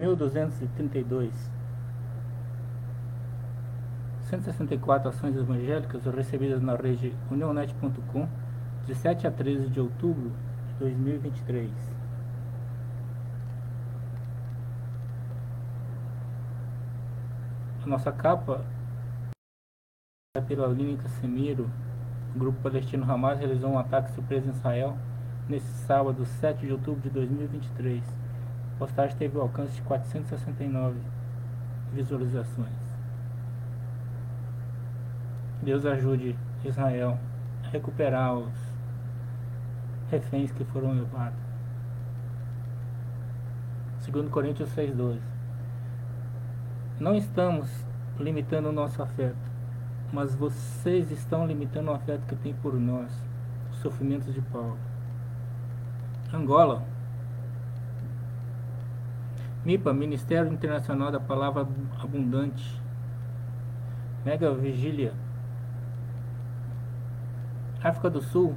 1232 164 ações evangélicas recebidas na rede unionet.com de 7 a 13 de outubro de 2023 a nossa capa é pela Aline Casemiro o grupo palestino Hamas realizou um ataque surpresa em Israel nesse sábado 7 de outubro de 2023 a postagem teve o alcance de 469 visualizações. Deus ajude Israel a recuperar os reféns que foram levados. Segundo Coríntios 6,12 Não estamos limitando o nosso afeto, mas vocês estão limitando o afeto que tem por nós, os sofrimentos de Paulo. Angola MIPA, Ministério Internacional da Palavra Abundante. Mega Vigília. África do Sul.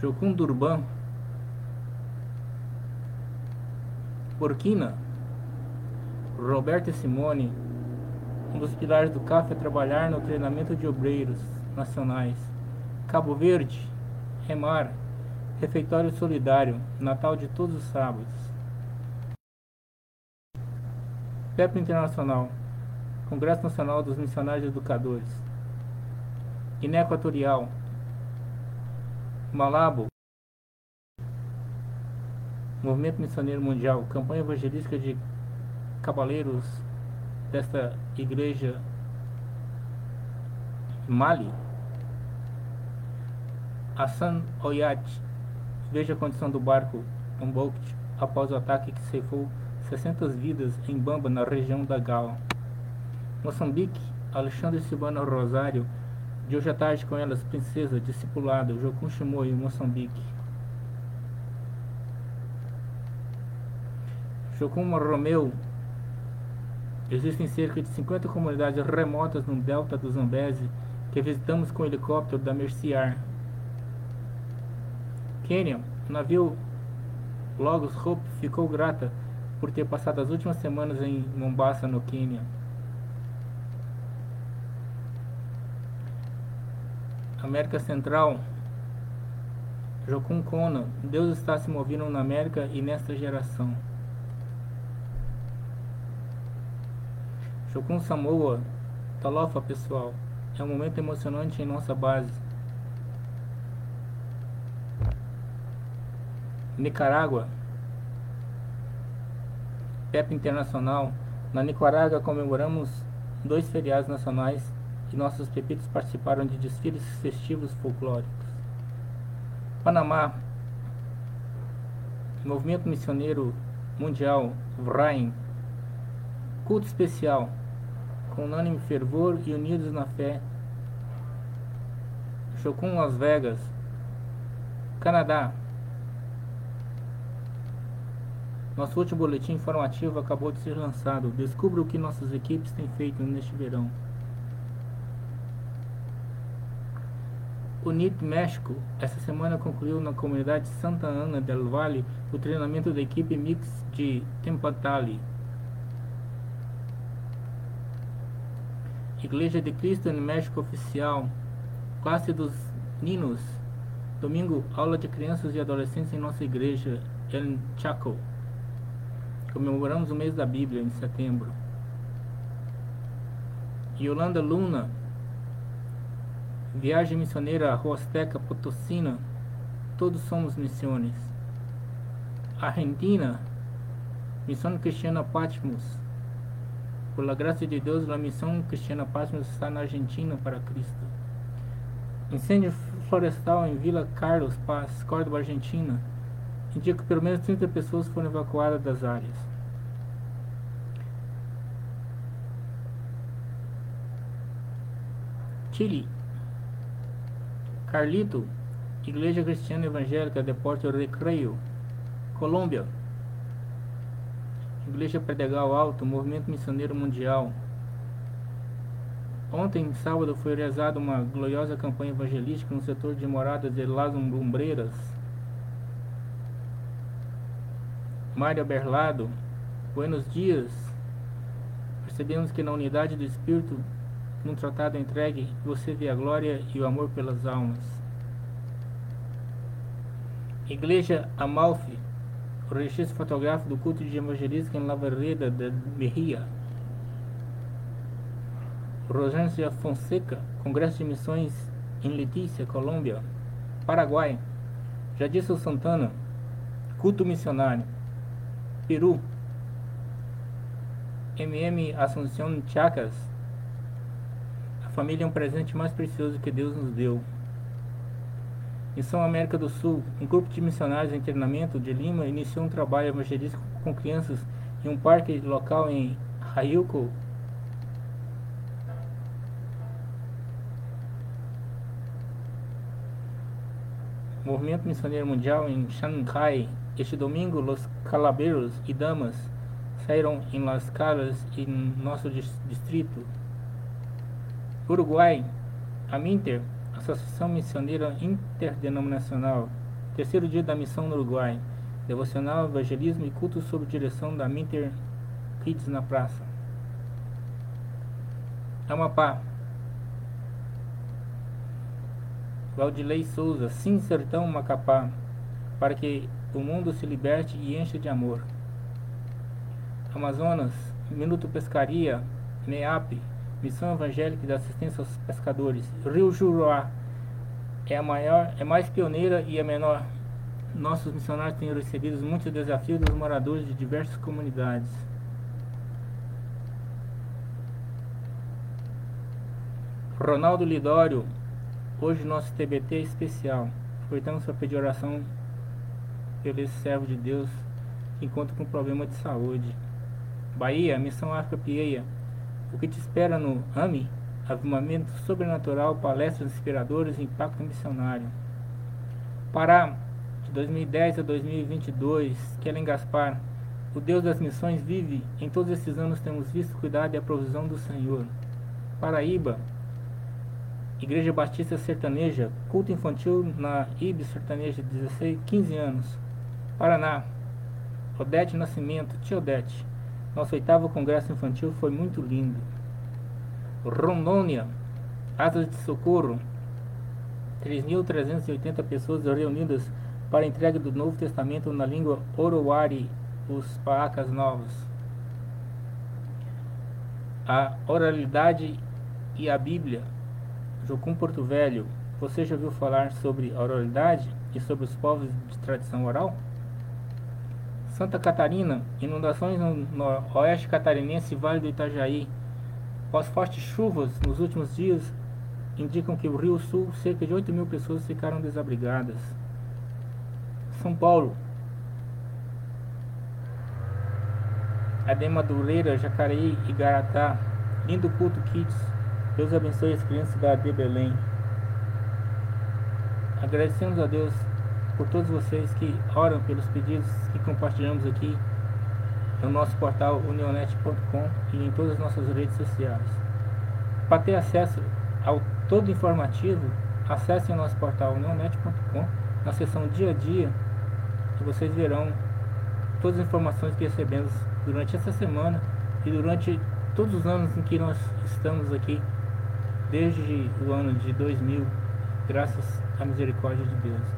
Jocum Durban. Burkina. Roberto Simone. Um dos pilares do CAF é trabalhar no treinamento de obreiros nacionais. Cabo Verde. Remar. Refeitório Solidário. Natal de todos os sábados. PEP Internacional, Congresso Nacional dos Missionários Educadores, Guiné Equatorial, Malabo, Movimento Missioneiro Mundial, campanha evangelística de cavaleiros desta igreja Mali, Hassan Oyat, veja a condição do barco Umbokt após o ataque que ceifou 600 vidas em Bamba, na região da Gal. Moçambique, Alexandre Silvano Rosário, de hoje à tarde com elas, princesa, discipulado, Jocum Shimoy, Moçambique. Jocum Romeu, existem cerca de 50 comunidades remotas no delta do Zambeze que visitamos com helicóptero da Merciar. Quênia, o navio Logos Hope ficou grata por ter passado as últimas semanas em Mombasa, no Quênia. América Central, Jocum Kona, Deus está se movendo na América e nesta geração. Jocum Samoa, Talofa pessoal, é um momento emocionante em nossa base. Nicarágua, PEP Internacional, na Nicarágua comemoramos dois feriados nacionais e nossos pepitos participaram de desfiles festivos folclóricos. Panamá, Movimento Missioneiro Mundial, VRAIM, culto especial, com unânime fervor e unidos na fé. Chocum Las Vegas, Canadá, Nosso último boletim informativo acabou de ser lançado. Descubra o que nossas equipes têm feito neste verão. O NIT México, essa semana concluiu na comunidade Santa Ana del Valle o treinamento da equipe mix de Tempatali. Igreja de Cristo no México Oficial, classe dos Ninos, domingo, aula de crianças e adolescentes em nossa igreja, El Chaco. Comemoramos o mês da Bíblia em setembro. Yolanda Luna, Viagem Missioneira Rosteca Potosina, Todos Somos Missões. Argentina, Missão Cristiana Patmos. Por la graça de Deus, a Missão Cristiana Patmos está na Argentina para Cristo. Incêndio florestal em Vila Carlos Paz, Córdoba, Argentina indica que pelo menos 30 pessoas foram evacuadas das áreas. Chile. Carlito, Igreja Cristiana Evangélica de Porto Recreio. Colômbia. Igreja Predegal Alto, Movimento Missioneiro Mundial. Ontem, sábado, foi realizada uma gloriosa campanha evangelística no setor de moradas de Las Lumbreiras, Mário Berlado, buenos dias. Percebemos que na unidade do Espírito, num tratado entregue, você vê a glória e o amor pelas almas. Igreja Amalfi, o registro fotográfico do culto de evangelística em La Vereda de Mejia. Rosângela Fonseca, Congresso de Missões em Letícia, Colômbia. Paraguai. Jadilson Santana, culto missionário. Peru. MM Assunção Chacas. A família é um presente mais precioso que Deus nos deu. Missão América do Sul, um grupo de missionários em treinamento de Lima iniciou um trabalho evangelístico com crianças em um parque local em Rayuco, Movimento Missioneiro Mundial em Shanghai. Este domingo, os calabeiros e damas saíram em Las Caras em nosso distrito. Uruguai, a Minter, Associação Missioneira Interdenominacional. Terceiro dia da missão no Uruguai. Devocional, evangelismo e culto sob direção da Minter Kids na praça. Amapá, Claudilei Souza, Sim Sertão Macapá, para que o mundo se liberte e encha de amor. Amazonas, Minuto Pescaria, NEAP, Missão Evangélica de Assistência aos Pescadores. Rio Juruá é a maior, é mais pioneira e a menor. Nossos missionários têm recebido muitos desafios dos moradores de diversas comunidades. Ronaldo Lidório, Hoje nosso TBT é especial. Aproveitamos para pedir oração pelo esse servo de Deus que encontra com problema de saúde. Bahia, Missão África Pieia. O que te espera no AMI? Avivamento Sobrenatural, Palestras Inspiradoras e Impacto Missionário. Pará, de 2010 a 2022, Kellen Gaspar. O Deus das missões vive. Em todos esses anos temos visto cuidado e a provisão do Senhor. Paraíba, Igreja Batista Sertaneja, culto infantil na IB Sertaneja, 16, 15 anos. Paraná, Odete Nascimento, tia Odete. Nosso oitavo congresso infantil foi muito lindo. Rondônia, Asas de Socorro, 3.380 pessoas reunidas para a entrega do Novo Testamento na língua Orowari, os Paacas Novos. A oralidade e a Bíblia, Jocum Porto Velho, você já ouviu falar sobre a oralidade e sobre os povos de tradição oral? Santa Catarina, inundações no, no oeste catarinense e Vale do Itajaí. As fortes chuvas nos últimos dias indicam que o Rio Sul, cerca de 8 mil pessoas ficaram desabrigadas. São Paulo. Ademadureira, Jacareí e Garatá. Lindo culto Kids Deus abençoe as crianças da AD Belém. Agradecemos a Deus por todos vocês que oram pelos pedidos que compartilhamos aqui no nosso portal unionet.com e em todas as nossas redes sociais. Para ter acesso ao todo informativo, acesse o nosso portal unionet.com na seção dia a dia e vocês verão todas as informações que recebemos durante essa semana e durante todos os anos em que nós estamos aqui desde o ano de 2000, graças à misericórdia de Deus.